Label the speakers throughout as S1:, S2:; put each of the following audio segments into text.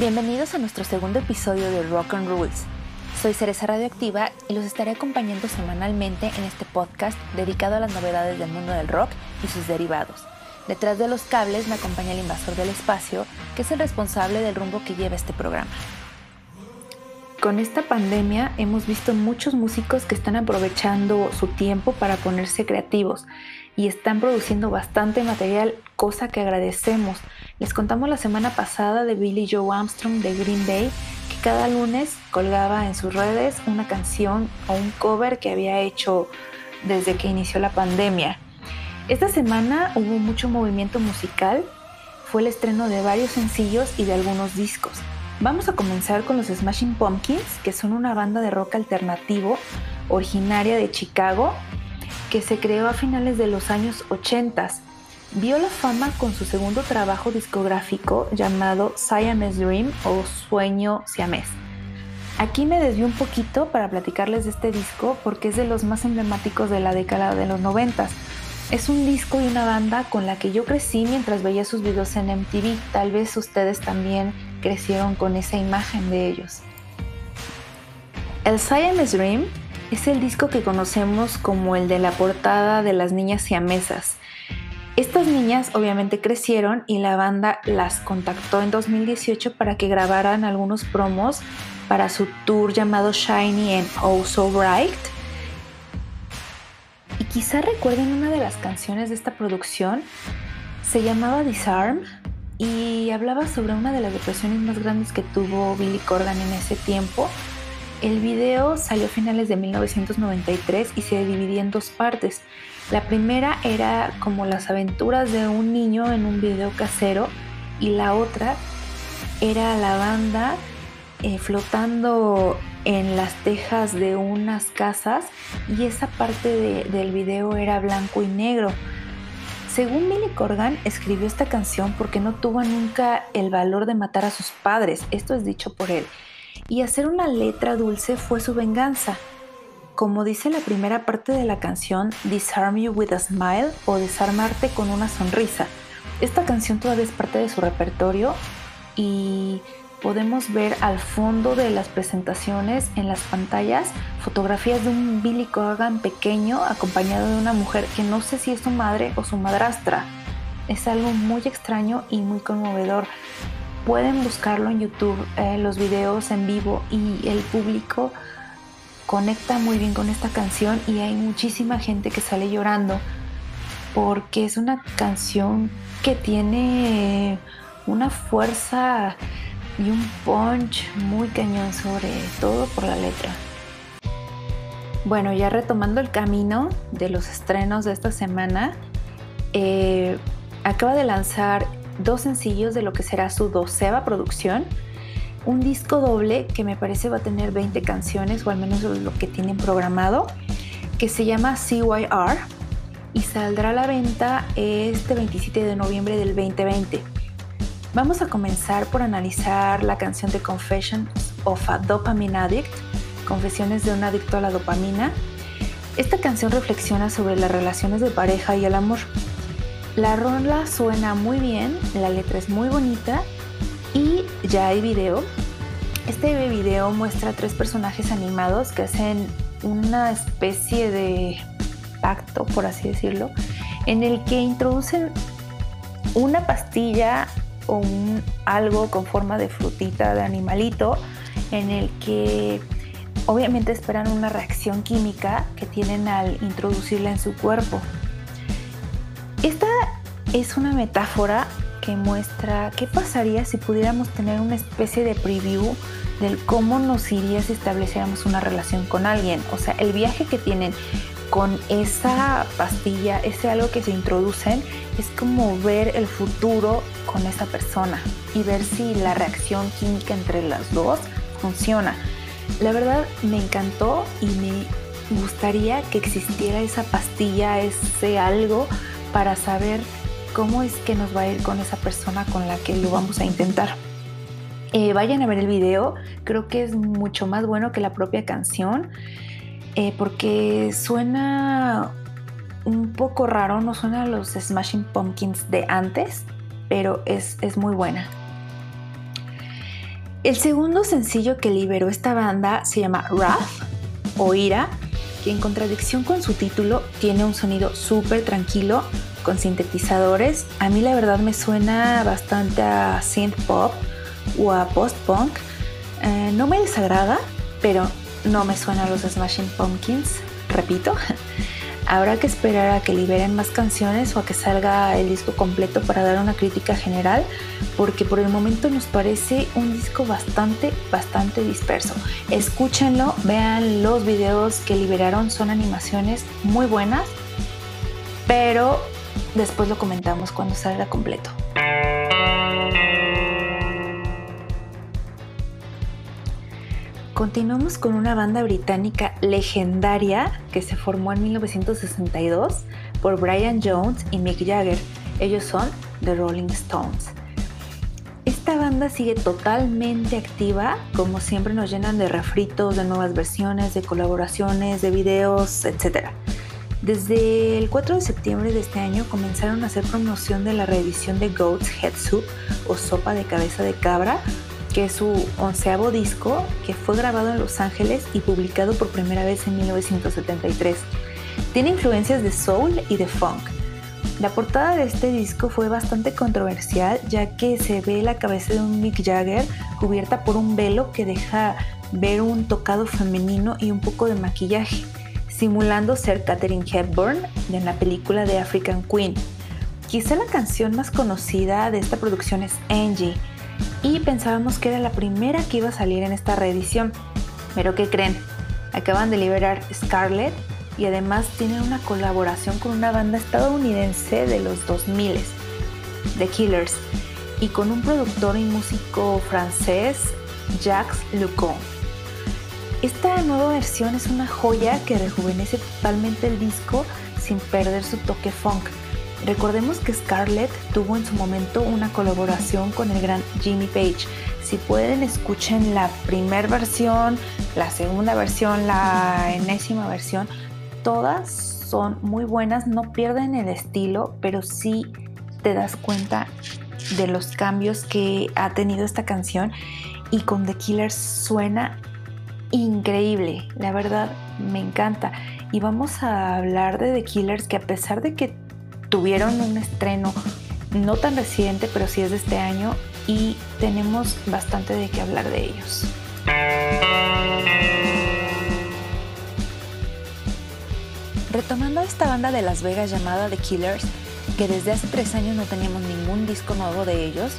S1: Bienvenidos a nuestro segundo episodio de Rock and Rules. Soy Cereza Radioactiva y los estaré acompañando semanalmente en este podcast dedicado a las novedades del mundo del rock y sus derivados. Detrás de los cables me acompaña el invasor del espacio, que es el responsable del rumbo que lleva este programa. Con esta pandemia hemos visto muchos músicos que están aprovechando su tiempo para ponerse creativos y están produciendo bastante material, cosa que agradecemos. Les contamos la semana pasada de Billy Joe Armstrong de Green Day, que cada lunes colgaba en sus redes una canción o un cover que había hecho desde que inició la pandemia. Esta semana hubo mucho movimiento musical, fue el estreno de varios sencillos y de algunos discos. Vamos a comenzar con los Smashing Pumpkins, que son una banda de rock alternativo originaria de Chicago que se creó a finales de los años 80. Vio la fama con su segundo trabajo discográfico llamado Siamese Dream o Sueño Siamés. Aquí me desvío un poquito para platicarles de este disco porque es de los más emblemáticos de la década de los 90. Es un disco y una banda con la que yo crecí mientras veía sus videos en MTV. Tal vez ustedes también crecieron con esa imagen de ellos. El Siamese Dream es el disco que conocemos como el de la portada de las niñas siamesas. Estas niñas obviamente crecieron y la banda las contactó en 2018 para que grabaran algunos promos para su tour llamado Shiny and Oh So Bright. Y quizá recuerden una de las canciones de esta producción, se llamaba Disarm y hablaba sobre una de las depresiones más grandes que tuvo Billy Corgan en ese tiempo. El video salió a finales de 1993 y se dividía en dos partes. La primera era como las aventuras de un niño en un video casero y la otra era la banda eh, flotando en las tejas de unas casas y esa parte del video era blanco y negro. Según Billy Corgan, escribió esta canción porque no tuvo nunca el valor de matar a sus padres, esto es dicho por él, y hacer una letra dulce fue su venganza. Como dice la primera parte de la canción, Disarm You with a Smile o Desarmarte con una sonrisa. Esta canción todavía es parte de su repertorio y podemos ver al fondo de las presentaciones en las pantallas fotografías de un Billy Corgan pequeño acompañado de una mujer que no sé si es su madre o su madrastra. Es algo muy extraño y muy conmovedor. Pueden buscarlo en YouTube, eh, los videos en vivo y el público conecta muy bien con esta canción y hay muchísima gente que sale llorando porque es una canción que tiene una fuerza y un punch muy cañón sobre todo por la letra. Bueno, ya retomando el camino de los estrenos de esta semana, eh, acaba de lanzar dos sencillos de lo que será su doceava producción, un disco doble que me parece va a tener 20 canciones o al menos lo que tienen programado, que se llama CYR y saldrá a la venta este 27 de noviembre del 2020. Vamos a comenzar por analizar la canción de Confessions of a Dopamine Addict, Confesiones de un adicto a la dopamina. Esta canción reflexiona sobre las relaciones de pareja y el amor. La rola suena muy bien, la letra es muy bonita y ya hay video. Este video muestra tres personajes animados que hacen una especie de pacto, por así decirlo, en el que introducen una pastilla o un, algo con forma de frutita de animalito en el que obviamente esperan una reacción química que tienen al introducirla en su cuerpo. Esta es una metáfora que muestra qué pasaría si pudiéramos tener una especie de preview del cómo nos iría si estableciéramos una relación con alguien. O sea, el viaje que tienen con esa pastilla, ese algo que se introducen, es como ver el futuro con esa persona y ver si la reacción química entre las dos funciona. La verdad me encantó y me gustaría que existiera esa pastilla, ese algo para saber cómo es que nos va a ir con esa persona con la que lo vamos a intentar. Eh, vayan a ver el video, creo que es mucho más bueno que la propia canción. Eh, porque suena un poco raro, no suena a los Smashing Pumpkins de antes, pero es, muy buena. El segundo sencillo que liberó esta banda se llama Wrath o Ira, que en contradicción con su título tiene un sonido súper tranquilo con sintetizadores. A mí la verdad me suena bastante a synth pop o a post punk. Eh, no me desagrada, pero no me suena a los Smashing Pumpkins, repito. Habrá que esperar a que liberen más canciones o a que salga el disco completo para dar una crítica general, porque por el momento nos parece un disco bastante, bastante disperso. Escúchenlo, vean los videos que liberaron, son animaciones muy buenas, pero después lo comentamos cuando salga completo. Continuamos con una banda británica legendaria que se formó en 1962 por Brian Jones y Mick Jagger. Ellos son The Rolling Stones. Esta banda sigue totalmente activa, como siempre nos llenan de refritos, de nuevas versiones, de colaboraciones, de videos, etc. Desde el 4 de septiembre de este año comenzaron a hacer promoción de la reedición de Goat's Head Soup o sopa de cabeza de cabra, que es su onceavo disco, que fue grabado en Los Ángeles y publicado por primera vez en 1973. Tiene influencias de soul y de funk. La portada de este disco fue bastante controversial ya que se ve la cabeza de un Mick Jagger cubierta por un velo que deja ver un tocado femenino y un poco de maquillaje, simulando ser Katherine Hepburn en la película de African Queen. Quizá la canción más conocida de esta producción es Angie, y pensábamos que era la primera que iba a salir en esta reedición. Pero ¿qué creen? Acaban de liberar Scarlett y además tienen una colaboración con una banda estadounidense de los 2000, The Killers, y con un productor y músico francés, Jacques Lucon. Esta nueva versión es una joya que rejuvenece totalmente el disco sin perder su toque funk Recordemos que Scarlett tuvo en su momento una colaboración con el gran Jimmy Page. Si pueden, escuchen la primera versión, la segunda versión, la enésima versión. Todas son muy buenas, no pierden el estilo, pero sí te das cuenta de los cambios que ha tenido esta canción y con The Killers suena increíble, la verdad me encanta. Y vamos a hablar de The Killers que a pesar de que tuvieron un estreno no tan reciente, pero sí es de este año y tenemos bastante de qué hablar de ellos. Retomando esta banda de Las Vegas llamada The Killers, que desde hace tres años no teníamos ningún disco nuevo de ellos,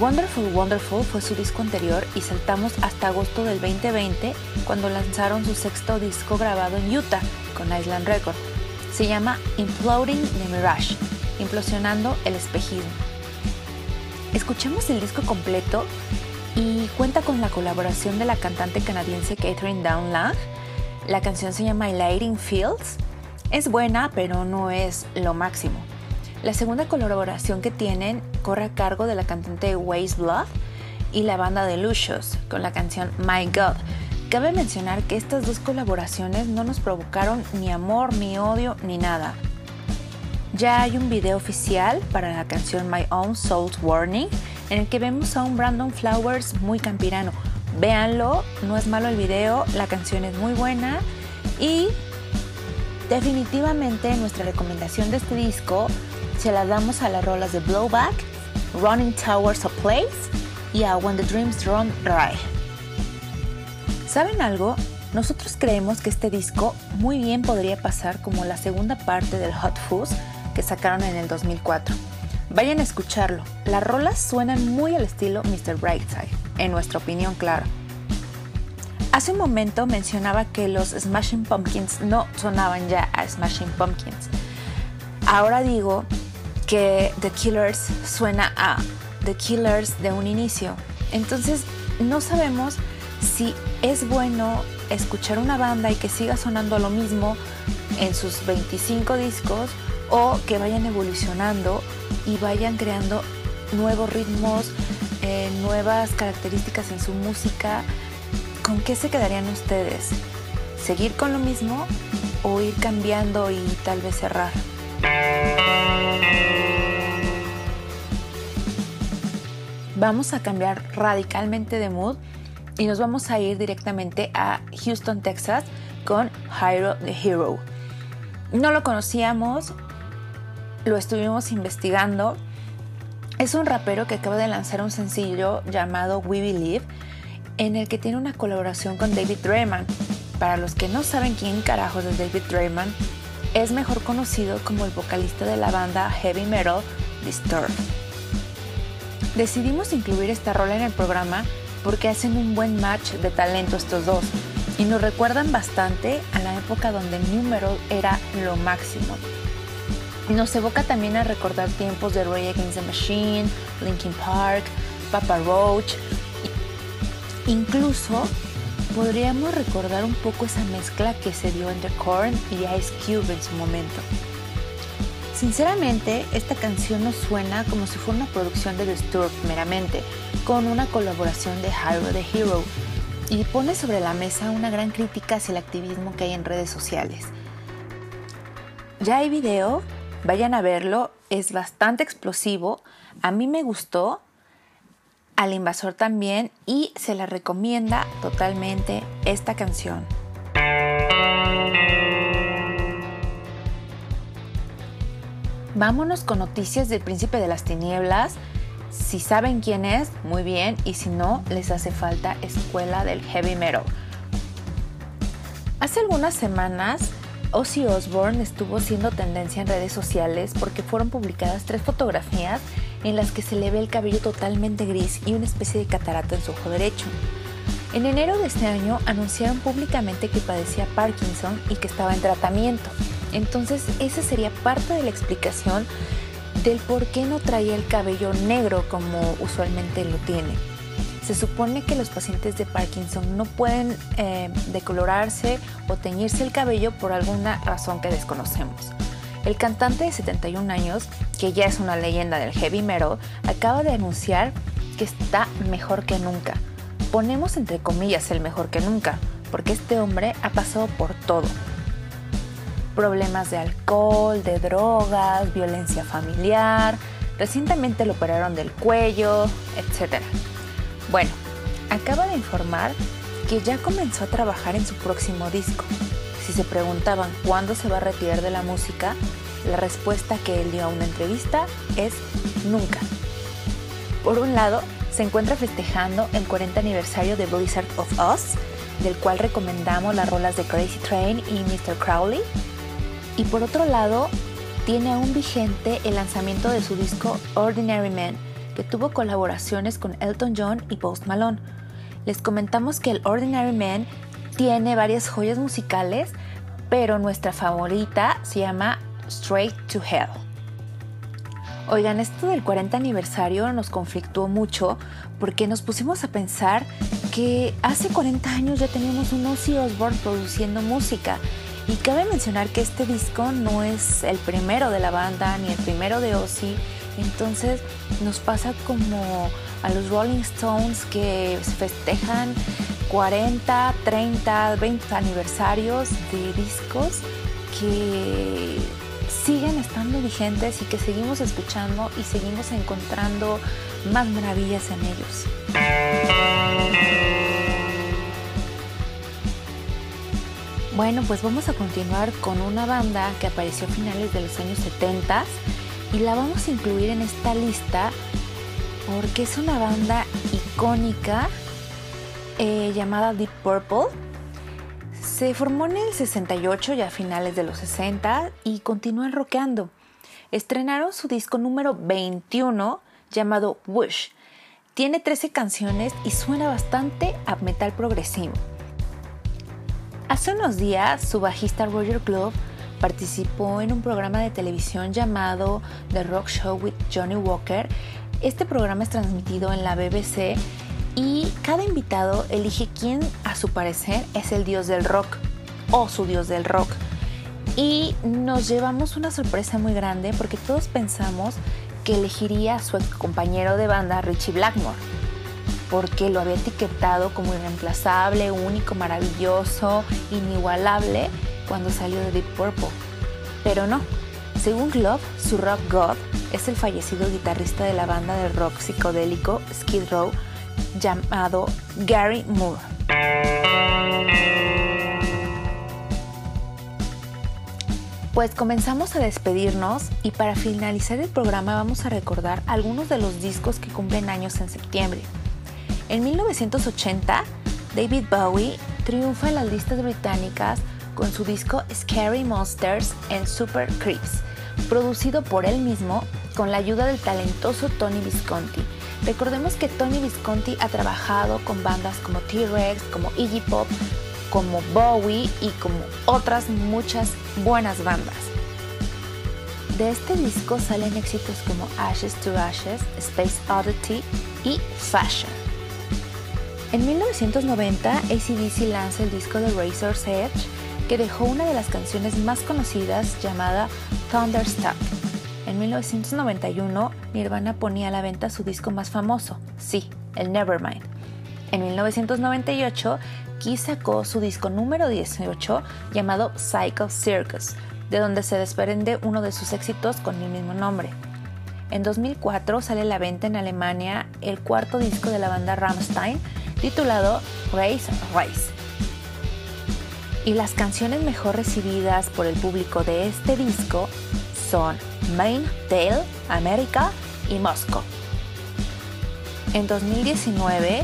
S1: Wonderful Wonderful fue su disco anterior y saltamos hasta agosto del 2020 cuando lanzaron su sexto disco grabado en Utah con Island Records se llama Imploding the Mirage, implosionando el espejismo. Escuchemos el disco completo y cuenta con la colaboración de la cantante canadiense Catherine Downland. La canción se llama Lighting Fields. Es buena, pero no es lo máximo. La segunda colaboración que tienen corre a cargo de la cantante Waste Blood y la banda de Lucious con la canción My God, Cabe mencionar que estas dos colaboraciones no nos provocaron ni amor, ni odio, ni nada. Ya hay un video oficial para la canción My Own Soul's Warning en el que vemos a un Brandon Flowers muy campirano. Véanlo, no es malo el video, la canción es muy buena y definitivamente nuestra recomendación de este disco se la damos a las rolas de Blowback, Running Towers of Place y a When the Dreams Run Dry. ¿Saben algo? Nosotros creemos que este disco muy bien podría pasar como la segunda parte del Hot Fuzz que sacaron en el 2004. Vayan a escucharlo. Las rolas suenan muy al estilo Mr. Brightside, en nuestra opinión, claro. Hace un momento mencionaba que los Smashing Pumpkins no sonaban ya a Smashing Pumpkins. Ahora digo que The Killers suena a The Killers de un inicio. Entonces, no sabemos si es bueno escuchar una banda y que siga sonando lo mismo en sus 25 discos o que vayan evolucionando y vayan creando nuevos ritmos, eh, nuevas características en su música. ¿Con qué se quedarían ustedes? ¿Seguir con lo mismo o ir cambiando y tal vez cerrar? vamos a cambiar radicalmente de mood y nos vamos a ir directamente a Houston, Texas con Hyro the Hero. No lo conocíamos, lo estuvimos investigando. Es un rapero que acaba de lanzar un sencillo llamado We Believe, en el que tiene una colaboración con David Drayman. Para los que no saben quién carajos es David Drayman, es mejor conocido como el vocalista de la banda heavy metal Disturbed. Decidimos incluir esta rola en el programa porque hacen un buen match de talento estos dos y nos recuerdan bastante a la época donde el número era lo máximo. Nos evoca también a recordar tiempos de Ray Against the Machine, Linkin Park, Papa Roach. Incluso podríamos recordar un poco esa mezcla que se dio entre Korn y Ice Cube en su momento. Sinceramente, esta canción nos suena como si fuera una producción de Disturbed meramente, con una colaboración de Hyro the Hero, y pone sobre la mesa una gran crítica hacia el activismo que hay en redes sociales. Ya hay video, vayan a verlo, es bastante explosivo, a mí me gustó, al invasor también y se la recomienda totalmente esta canción. Vámonos con noticias del príncipe de las tinieblas. Si saben quién es, muy bien, y si no, les hace falta escuela del heavy metal. Hace algunas semanas, Ozzy Osbourne estuvo siendo tendencia en redes sociales porque fueron publicadas tres fotografías en las que se le ve el cabello totalmente gris y una especie de catarata en su ojo derecho. En enero de este año anunciaron públicamente que padecía Parkinson y que estaba en tratamiento. Entonces esa sería parte de la explicación del por qué no traía el cabello negro como usualmente lo tiene. Se supone que los pacientes de Parkinson no pueden eh, decolorarse o teñirse el cabello por alguna razón que desconocemos. El cantante de 71 años, que ya es una leyenda del heavy metal, acaba de anunciar que está mejor que nunca. Ponemos entre comillas el mejor que nunca, porque este hombre ha pasado por todo, problemas de alcohol, de drogas, violencia familiar, recientemente lo operaron del cuello, etc. Bueno, acaba de informar que ya comenzó a trabajar en su próximo disco. Si se preguntaban cuándo se va a retirar de la música, la respuesta que él dio a una entrevista es nunca. Por un lado, se encuentra festejando el 40 aniversario de Blizzard of Us, del cual recomendamos las rolas de Crazy Train y Mr. Crowley, y por otro lado, tiene aún vigente el lanzamiento de su disco Ordinary Man, que tuvo colaboraciones con Elton John y Post Malone. Les comentamos que el Ordinary Man tiene varias joyas musicales, pero nuestra favorita se llama Straight to Hell. Oigan, esto del 40 aniversario nos conflictuó mucho porque nos pusimos a pensar que hace 40 años ya teníamos un Ozzy Osbourne produciendo música y cabe mencionar que este disco no es el primero de la banda ni el primero de Ozzy, entonces nos pasa como a los Rolling Stones que festejan 40, 30, 20 aniversarios de discos que siguen estando vigentes y que seguimos escuchando y seguimos encontrando más maravillas en ellos. Bueno, pues vamos a continuar con una banda que apareció a finales de los años 70 y la vamos a incluir en esta lista porque es una banda icónica eh, llamada Deep Purple. Se formó en el 68 y a finales de los 60 y continúan rockeando. Estrenaron su disco número 21 llamado Wish. Tiene 13 canciones y suena bastante a metal progresivo. Hace unos días, su bajista Roger Glove participó en un programa de televisión llamado The Rock Show with Johnny Walker. Este programa es transmitido en la BBC y cada invitado elige quién, a su parecer, es el dios del rock o su dios del rock. Y nos llevamos una sorpresa muy grande porque todos pensamos que elegiría a su compañero de banda Richie Blackmore porque lo había etiquetado como irreemplazable, único, maravilloso, inigualable cuando salió de Deep Purple. Pero no, según Glove, su rock god es el fallecido guitarrista de la banda de rock psicodélico Skid Row llamado Gary Moore. Pues comenzamos a despedirnos y para finalizar el programa vamos a recordar algunos de los discos que cumplen años en septiembre. En 1980, David Bowie triunfa en las listas británicas con su disco Scary Monsters en Super Creeps, producido por él mismo con la ayuda del talentoso Tony Visconti. Recordemos que Tony Visconti ha trabajado con bandas como T-Rex, como Iggy Pop, como Bowie y como otras muchas buenas bandas. De este disco salen éxitos como Ashes to Ashes, Space Oddity y Fashion. En 1990, ACDC lanza el disco de Razor's Edge, que dejó una de las canciones más conocidas llamada Thunderstruck. En 1991, Nirvana ponía a la venta su disco más famoso, sí, el Nevermind. En 1998, Kiss sacó su disco número 18 llamado Cycle Circus, de donde se desprende uno de sus éxitos con el mismo nombre. En 2004 sale a la venta en Alemania el cuarto disco de la banda Rammstein titulado Race Race. Y las canciones mejor recibidas por el público de este disco son Main Tale, América y Moscow. En 2019,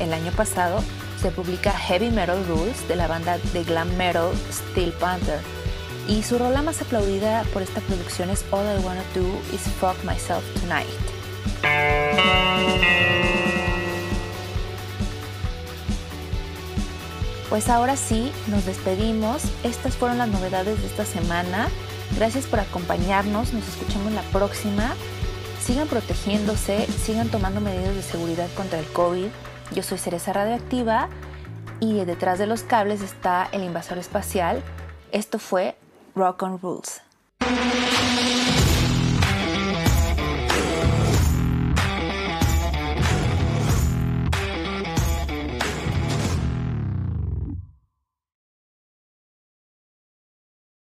S1: el año pasado, se publica Heavy Metal Rules de la banda de glam metal Steel Panther. Y su rola más aplaudida por esta producción es All I Wanna Do Is Fuck Myself Tonight. Pues ahora sí, nos despedimos. Estas fueron las novedades de esta semana. Gracias por acompañarnos. Nos escuchamos la próxima. Sigan protegiéndose, sigan tomando medidas de seguridad contra el COVID. Yo soy Cereza Radioactiva y detrás de los cables está el invasor espacial. Esto fue Rock on Rules.